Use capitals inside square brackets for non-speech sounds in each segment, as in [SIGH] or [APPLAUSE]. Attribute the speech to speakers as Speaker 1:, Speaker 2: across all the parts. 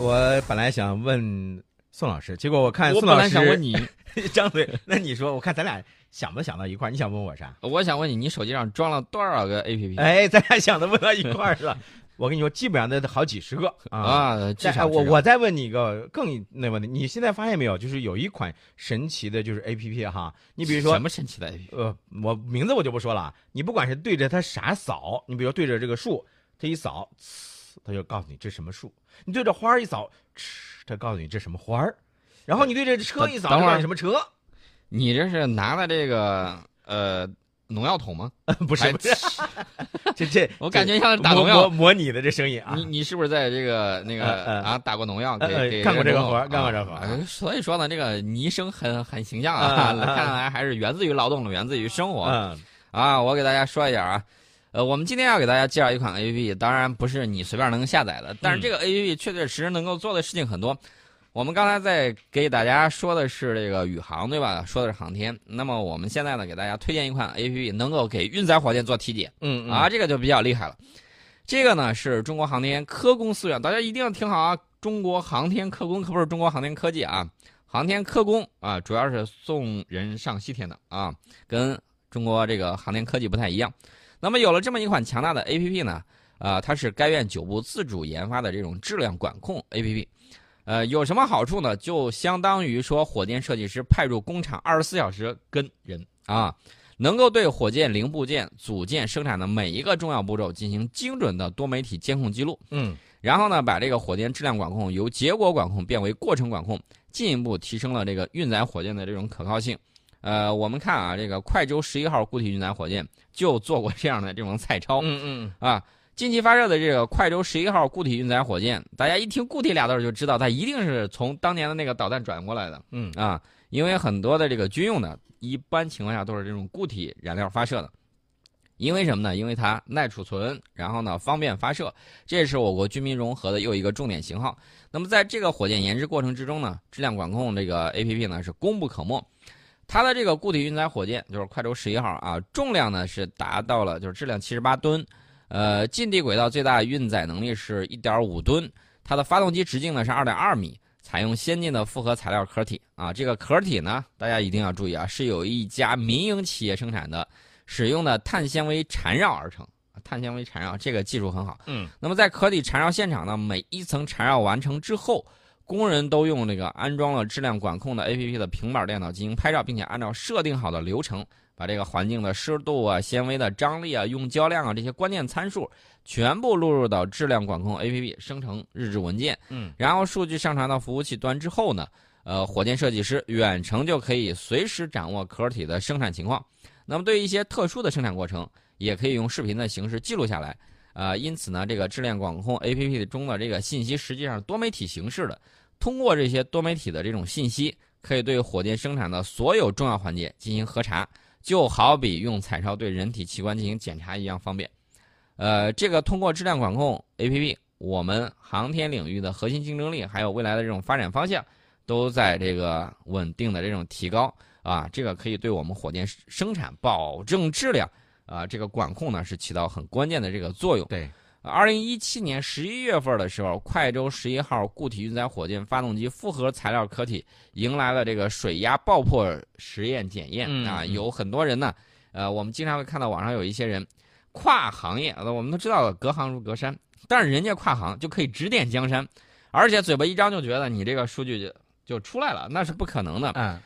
Speaker 1: 我本来想问宋老师，结果我看
Speaker 2: 我本来
Speaker 1: 宋老师
Speaker 2: 想问你，[LAUGHS]
Speaker 1: 张嘴，那你说，我看咱俩想不想到一块儿？你想问我啥？
Speaker 2: 我想问你，你手机上装了多少个 APP
Speaker 1: 哎，咱俩想的问到一块儿了。[LAUGHS] 我跟你说，基本上得好几十个啊。我我再问你一个更那问题，你现在发现没有？就是有一款神奇的，就是 A P P 哈。你比如说
Speaker 2: 什，么神奇的 APP？
Speaker 1: 呃，我名字我就不说了啊。你不管是对着它啥扫，你比如对着这个树，它一扫，呲，它就告诉你这什么树；你对着花儿一扫，嗤，他告诉你这什么花儿。然后你对着车一扫，
Speaker 2: 等会儿
Speaker 1: 什么车？
Speaker 2: 你这是拿了这个呃农药桶吗？[LAUGHS]
Speaker 1: 不是不是，[LAUGHS] 这这
Speaker 2: 我感觉像是打农药
Speaker 1: 模。拟的这声音啊。
Speaker 2: 你你是不是在这个那个啊打过农药？
Speaker 1: 干过这个活干过这个活
Speaker 2: 所以说呢，这个昵声很很形象
Speaker 1: 啊 [LAUGHS]
Speaker 2: 看来还是源自于劳动，源自于生活
Speaker 1: 嗯
Speaker 2: 啊。我给大家说一下啊，呃，我们今天要给大家介绍一款 APP，当然不是你随便能下载的，但是这个 APP 确确实实能够做的事情很多。我们刚才在给大家说的是这个宇航，对吧？说的是航天。那么我们现在呢，给大家推荐一款 APP，能够给运载火箭做体检。
Speaker 1: 嗯嗯
Speaker 2: 啊，这个就比较厉害了。这个呢是中国航天科工思源，大家一定要听好啊！中国航天科工可不是中国航天科技啊，航天科工啊，主要是送人上西天的啊，跟中国这个航天科技不太一样。那么有了这么一款强大的 APP 呢，啊，它是该院九部自主研发的这种质量管控 APP。呃，有什么好处呢？就相当于说，火箭设计师派入工厂，二十四小时跟人啊，能够对火箭零部件组件生产的每一个重要步骤进行精准的多媒体监控记录，
Speaker 1: 嗯
Speaker 2: 然后呢，把这个火箭质量管控由结果管控变为过程管控，进一步提升了这个运载火箭的这种可靠性。呃，我们看啊，这个快舟十一号固体运载火箭就做过这样的这种彩超
Speaker 1: 嗯嗯
Speaker 2: 啊。近期发射的这个快舟十一号固体运载火箭，大家一听“固体”俩字儿就知道，它一定是从当年的那个导弹转过来的。
Speaker 1: 嗯
Speaker 2: 啊，因为很多的这个军用的，一般情况下都是这种固体燃料发射的。因为什么呢？因为它耐储存，然后呢方便发射，这也是我国军民融合的又一个重点型号。那么在这个火箭研制过程之中呢，质量管控这个 APP 呢是功不可没。它的这个固体运载火箭就是快舟十一号啊，重量呢是达到了就是质量七十八吨，呃，近地轨道最大运载能力是一点五吨，它的发动机直径呢是二点二米。采用先进的复合材料壳体啊，这个壳体呢，大家一定要注意啊，是有一家民营企业生产的，使用的碳纤维缠绕而成。碳纤维缠绕这个技术很好。
Speaker 1: 嗯
Speaker 2: 那么在壳体缠绕现场呢，每一层缠绕完成之后，工人都用这个安装了质量管控的 APP 的平板电脑进行拍照，并且按照设定好的流程，把这个环境的湿度啊、纤维的张力啊、用胶量啊这些关键参数全部录入到质量管控 APP，生成日志文件。
Speaker 1: 嗯
Speaker 2: 然后数据上传到服务器端之后呢，呃，火箭设计师远程就可以随时掌握壳体的生产情况。那么对于一些特殊的生产过程，也可以用视频的形式记录下来。呃，因此呢，这个质量管控 APP 中的这个信息实际上是多媒体形式的。通过这些多媒体的这种信息，可以对火箭生产的所有重要环节进行核查，就好比用彩超对人体器官进行检查一样方便。呃，这个通过质量管控 APP，我们航天领域的核心竞争力还有未来的这种发展方向，都在这个稳定的这种提高啊，这个可以对我们火箭生产保证质量啊，这个管控呢是起到很关键的这个作用。
Speaker 1: 对，
Speaker 2: 二零一七年十一月份的时候，快舟十一号固体运载火箭发动机复合材料壳体迎来了这个水压爆破实验检验啊，有很多人呢，呃，我们经常会看到网上有一些人跨行业，呃我们都知道隔行如隔山，但是人家跨行就可以指点江山，而且嘴巴一张就觉得你这个数据就就出来了，那是不可能的。
Speaker 1: 嗯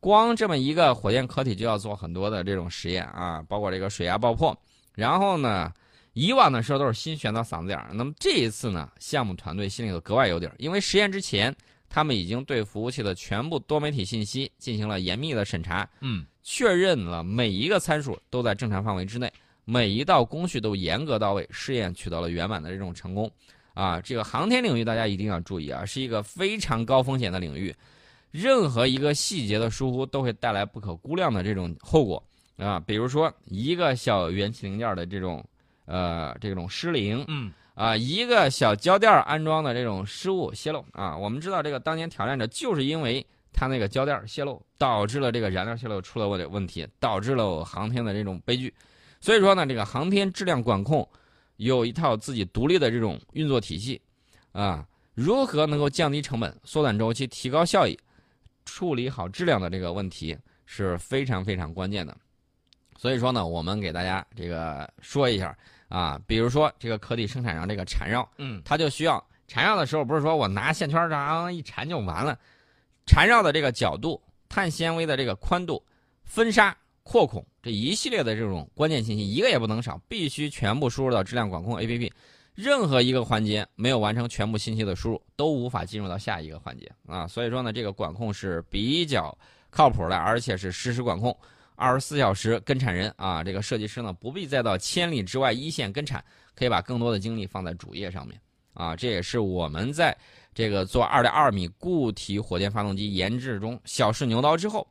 Speaker 2: 光这么一个火箭壳体就要做很多的这种实验啊，包括这个水压爆破。然后呢，以往的时候都是心悬到嗓子眼儿，那么这一次呢，项目团队心里头格外有底儿，因为实验之前他们已经对服务器的全部多媒体信息进行了严密的审查，
Speaker 1: 嗯
Speaker 2: 确认了每一个参数都在正常范围之内，每一道工序都严格到位，试验取得了圆满的这种成功。啊，这个航天领域大家一定要注意啊，是一个非常高风险的领域。任何一个细节的疏忽都会带来不可估量的这种后果啊，比如说一个小元气零件的这种呃这种失灵
Speaker 1: 嗯
Speaker 2: 啊，一个小胶垫安装的这种失误泄漏啊，我们知道这个当年挑战者就是因为它那个胶垫泄漏，导致了这个燃料泄漏出了问问题，导致了航天的这种悲剧。所以说呢，这个航天质量管控有一套自己独立的这种运作体系啊。如何能够降低成本、缩短周期、提高效益、处理好质量的这个问题是非常非常关键的。所以说呢，我们给大家这个说一下啊，比如说这个壳体生产上这个缠绕，
Speaker 1: 嗯，
Speaker 2: 它就需要缠绕的时候，不是说我拿线圈儿这样一缠就完了，缠绕的这个角度、碳纤维的这个宽度、分纱、扩孔这一系列的这种关键信息，一个也不能少，必须全部输入到质量管控 APP。任何一个环节没有完成全部信息的输入，都无法进入到下一个环节啊。所以说呢，这个管控是比较靠谱的，而且是实时管控，二十四小时跟产人啊。这个设计师呢，不必再到千里之外一线跟产，可以把更多的精力放在主业上面啊。这也是我们在这个做二点二米固体火箭发动机研制中小试牛刀之后。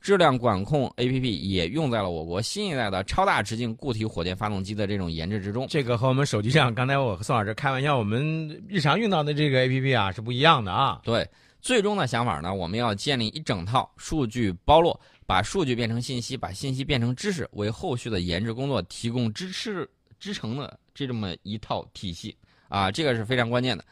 Speaker 2: 质量管控 APP 也用在了我国新一代的超大直径固体火箭发动机的这种研制之中。
Speaker 1: 这个和我们手机上刚才我和宋老师开玩笑，我们日常用到的这个 APP 啊是不一样的啊。
Speaker 2: 对，最终的想法呢，我们要建立一整套数据包络，把数据变成信息，把信息变成知识，为后续的研制工作提供支持支撑的这这么一套体系啊，这个是非常关键的。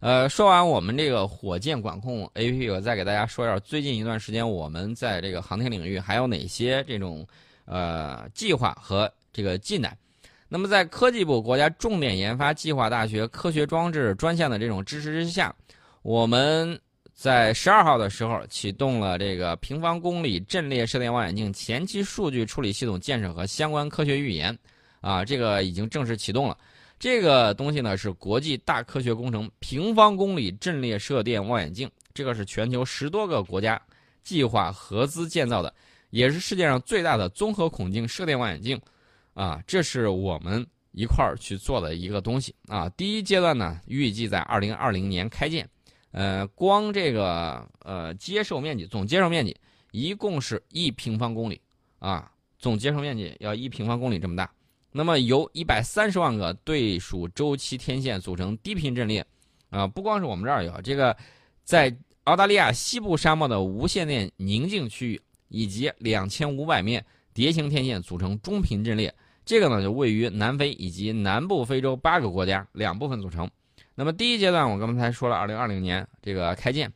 Speaker 2: 呃，说完我们这个火箭管控 APP，我再给大家说一下最近一段时间我们在这个航天领域还有哪些这种呃计划和这个进展。那么在科技部国家重点研发计划大学科学装置专项的这种支持之下，我们在十二号的时候启动了这个平方公里阵列射电望远镜前期数据处理系统建设和相关科学预研，啊，这个已经正式启动了。这个东西呢是国际大科学工程平方公里阵列射电望远镜，这个是全球十多个国家计划合资建造的，也是世界上最大的综合孔径射电望远镜，啊，这是我们一块儿去做的一个东西啊。第一阶段呢，预计在二零二零年开建，呃，光这个呃接受面积总接受面积一共是一平方公里啊，总接受面积要一平方公里这么大。那么由一百三十万个对数周期天线组成低频阵列，啊，不光是我们这儿有这个，在澳大利亚西部沙漠的无线电宁静区域，以及两千五百面蝶形天线组成中频阵列，这个呢就位于南非以及南部非洲八个国家两部分组成。那么第一阶段我刚才说了，二零二零年这个开建，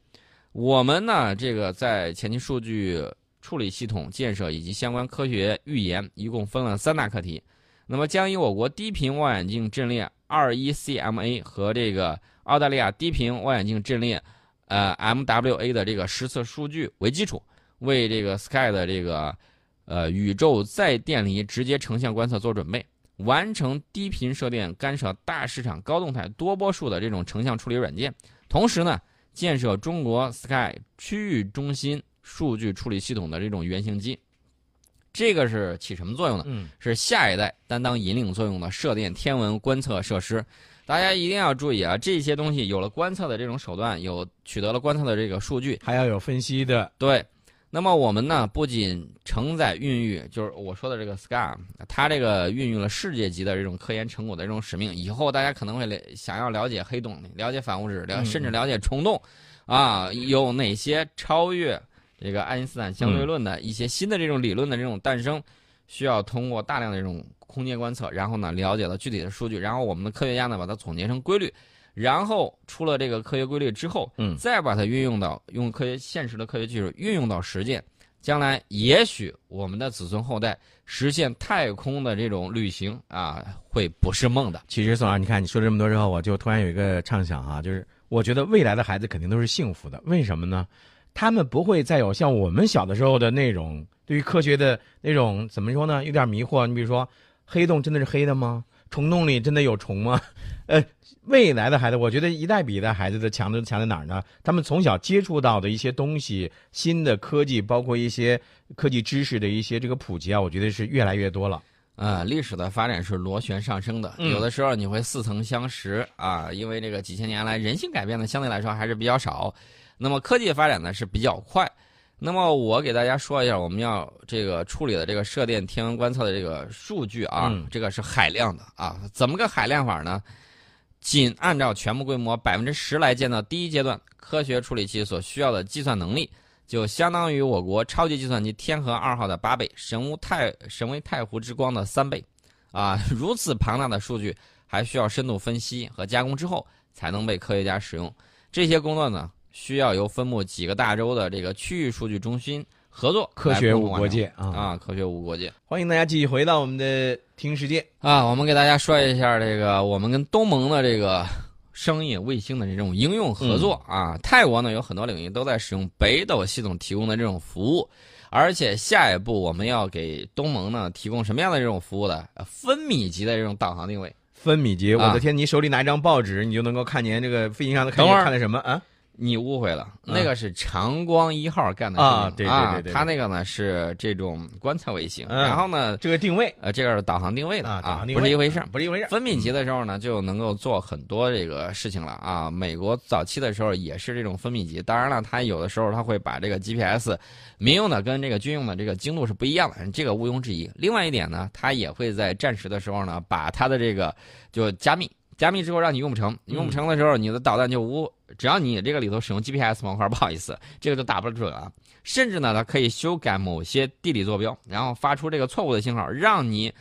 Speaker 2: 我们呢这个在前期数据处理系统建设以及相关科学预研，一共分了三大课题。那么将以我国低频望远镜阵列二一 CMA 和这个澳大利亚低频望远镜阵列，呃 MWA 的这个实测数据为基础，为这个 Sky 的这个呃宇宙再电离直接成像观测做准备，完成低频射电干涉大市场高动态多波束的这种成像处理软件，同时呢，建设中国 Sky 区域中心数据处理系统的这种原型机。这个是起什么作用呢？
Speaker 1: 嗯，
Speaker 2: 是下一代担当引领作用的射电天文观测设施。大家一定要注意啊，这些东西有了观测的这种手段，有取得了观测的这个数据，
Speaker 1: 还要有分析的。
Speaker 2: 对，那么我们呢，不仅承载孕育，就是我说的这个 SCAR，它这个孕育了世界级的这种科研成果的这种使命。以后大家可能会了想要了解黑洞，了解反物质，了甚至了解虫洞，啊，有哪些超越？这个爱因斯坦相对论的一些新的这种理论的这种诞生，需要通过大量的这种空间观测，然后呢了解到具体的数据，然后我们的科学家呢把它总结成规律，然后出了这个科学规律之后，
Speaker 1: 嗯，
Speaker 2: 再把它运用到用科学现实的科学技术运用到实践，将来也许我们的子孙后代实现太空的这种旅行啊，会不是梦的。
Speaker 1: 其实宋老师，你看你说了这么多之后，我就突然有一个畅想啊，就是我觉得未来的孩子肯定都是幸福的，为什么呢？他们不会再有像我们小的时候的那种对于科学的那种怎么说呢？有点迷惑。你比如说，黑洞真的是黑的吗？虫洞里真的有虫吗？[LAUGHS] 呃，未来的孩子，我觉得一代比一代孩子的强的强在哪儿呢？他们从小接触到的一些东西，新的科技，包括一些科技知识的一些这个普及啊，我觉得是越来越多了。
Speaker 2: 啊，历史的发展是螺旋上升的，有的时候你会似曾相识啊，因为这个几千年来人性改变的相对来说还是比较少。那么科技发展呢是比较快，那么我给大家说一下，我们要这个处理的这个射电天文观测的这个数据啊，这个是海量的啊，怎么个海量法呢？仅按照全部规模百分之十来建造第一阶段科学处理器所需要的计算能力，就相当于我国超级计算机天河二号的八倍，神无太神威太湖之光的三倍，啊，[LAUGHS] 如此庞大的数据还需要深度分析和加工之后才能被科学家使用。这些工作呢，需要由分布几个大洲的这个区域数据中心合作，
Speaker 1: 科学无国界啊！
Speaker 2: 啊，科学无国界
Speaker 1: 欢迎大家继续回到我们的听世界。
Speaker 2: 啊。我们给大家说一下这个我们跟东盟的这个商业卫星的这种应用合作啊。泰国呢有很多领域都在使用北斗系统提供的这种服务。而且下一步我们要给东盟呢提供什么样的这种服务呢？呃分米级的这种导航定位。
Speaker 1: 分米级，我
Speaker 2: 啊
Speaker 1: 的天！你手里拿一张报纸，你就能够看见这个飞行上的看
Speaker 2: 等会儿
Speaker 1: 见看的什么啊？
Speaker 2: 你误会了，
Speaker 1: 嗯
Speaker 2: 那个是长光一号干的事情
Speaker 1: 啊对对对对对
Speaker 2: 它那个呢是这种观测卫星，
Speaker 1: 嗯
Speaker 2: 然后呢，
Speaker 1: 这个定位
Speaker 2: 呃，这个是导航定位的
Speaker 1: 啊，
Speaker 2: 不是一回事儿。
Speaker 1: 不是一回事儿。
Speaker 2: 分米级的时候呢，就能够做很多这个事情了啊。美国早期的时候也是这种分米级，当然了，它有的时候它会把这个 GPS 民用的跟这个军用的这个精度是不一样的，这个毋庸置疑。另外一点呢，它也会在战时的时候呢，把它的这个就加密，加密之后让你用不成，用不成的时候，你的导弹就无，只要你这个里头使用 GPS 模块，不好意思，这个就打不准啊。甚至呢，它可以修改某些地理坐标，然后发出这个错误的信号，让你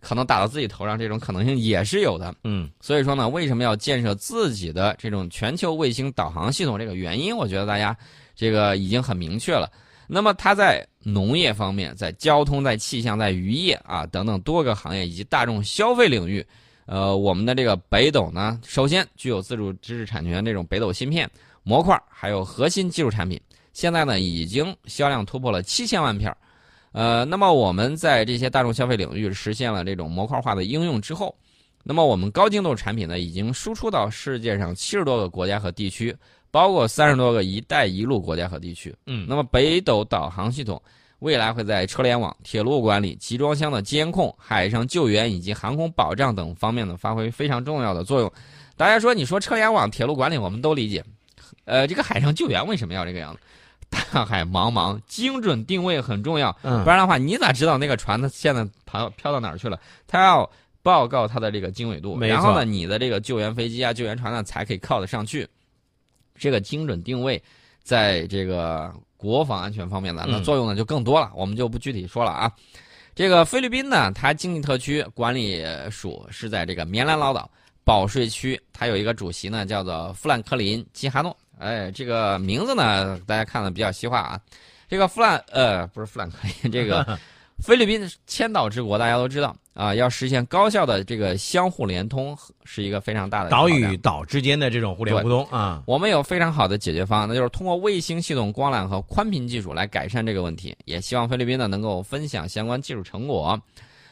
Speaker 2: 可能打到自己头上，这种可能性也是有的。
Speaker 1: 嗯
Speaker 2: 所以说呢，为什么要建设自己的这种全球卫星导航系统？这个原因，我觉得大家这个已经很明确了。那么它在农业方面、在交通、在气象、在渔业啊等等多个行业以及大众消费领域，呃，我们的这个北斗呢，首先具有自主知识产权这种北斗芯片模块，还有核心技术产品，现在呢已经销量突破了七千万片儿。呃，那么我们在这些大众消费领域实现了这种模块化的应用之后，那么我们高精度产品呢已经输出到世界上七十多个国家和地区，包括三十多个“一带一路”国家和地区。
Speaker 1: 嗯，
Speaker 2: 那么北斗导航系统未来会在车联网、铁路管理、集装箱的监控、海上救援以及航空保障等方面呢发挥非常重要的作用。大家说，你说车联网、铁路管理，我们都理解。呃，这个海上救援为什么要这个样子？大海茫茫，精准定位很重要。
Speaker 1: 嗯
Speaker 2: 不然的话，你咋知道那个船它现在飘飘到哪儿去了？它要报告它的这个经纬度，然后呢，你的这个救援飞机啊、救援船呢才可以靠得上去。这个精准定位，在这个国防安全方面的，那
Speaker 1: 嗯
Speaker 2: 作用呢就更多了，我们就不具体说了啊。这个菲律宾呢，它经济特区管理署是在这个棉兰老岛保税区，它有一个主席呢，叫做富兰克林·基哈诺。哎，这个名字呢，大家看的比较西化啊。这个富兰呃不是富兰克林，这个菲律宾千岛之国，大家都知道啊，要实现高效的这个相互联通是一个非常大的
Speaker 1: 岛与岛之间的这种互联互通啊，
Speaker 2: 我们有非常好的解决方案，那就是通过卫星系统光缆和宽频技术来改善这个问题。也希望菲律宾呢能够分享相关技术成果。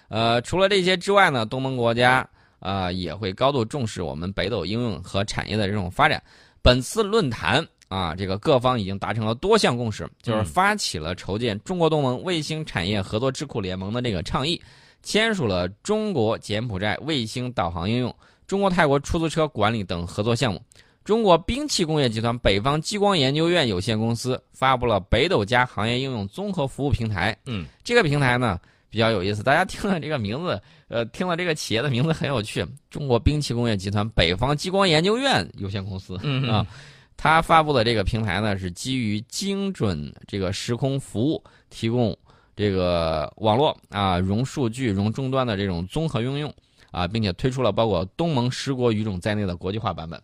Speaker 2: 呃，除了这些之外呢，东盟国家啊、呃也会高度重视我们北斗应用和产业的这种发展。本次论坛啊，这个各方已经达成了多项共识，就是
Speaker 1: 嗯
Speaker 2: 发起了筹建中国东盟卫星产业合作智库联盟的这个倡议，签署了中国柬埔寨卫星导航应用、中国泰国出租车管理等合作项目。中国兵器工业集团北方激光研究院有限公司发布了北斗加行业应用综合服务平台。
Speaker 1: 嗯，
Speaker 2: 这个平台呢比较有意思，大家听了这个名字，呃，听了这个企业的名字很有趣。中国兵器工业集团北方激光研究院有限公司，
Speaker 1: 嗯
Speaker 2: 啊，它发布的这个平台呢是基于精准这个时空服务，提供这个网络啊、融数据、融终端的这种综合应用啊，并且推出了包括东盟十国语种在内的国际化版本。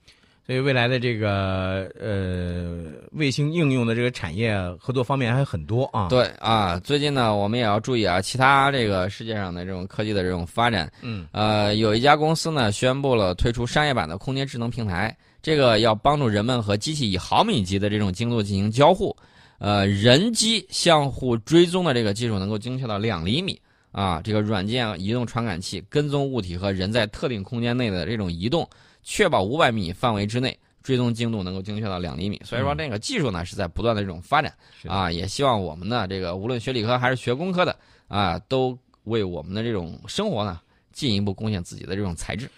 Speaker 1: 所以未来的这个呃卫星应用的这个产业合作方面还有很多啊。，
Speaker 2: 对啊，最近呢，我们也要注意啊，其他这个世界上的这种科技的这种发展。
Speaker 1: 嗯
Speaker 2: 呃，有一家公司呢宣布了推出商业版的空间智能平台，这个要帮助人们和机器以毫米级的这种精度进行交互。呃，人机相互追踪的这个技术能够精确到两厘米啊，这个软件移动传感器跟踪物体和人在特定空间内的这种移动，确保五百米范围之内追踪精度能够精确到两厘米。所以说，
Speaker 1: 嗯
Speaker 2: 这个技术呢是在不断的这种发展啊，也希望我们呢这个无论学理科还是学工科的啊，都为我们的这种生活呢进一步贡献自己的这种才智。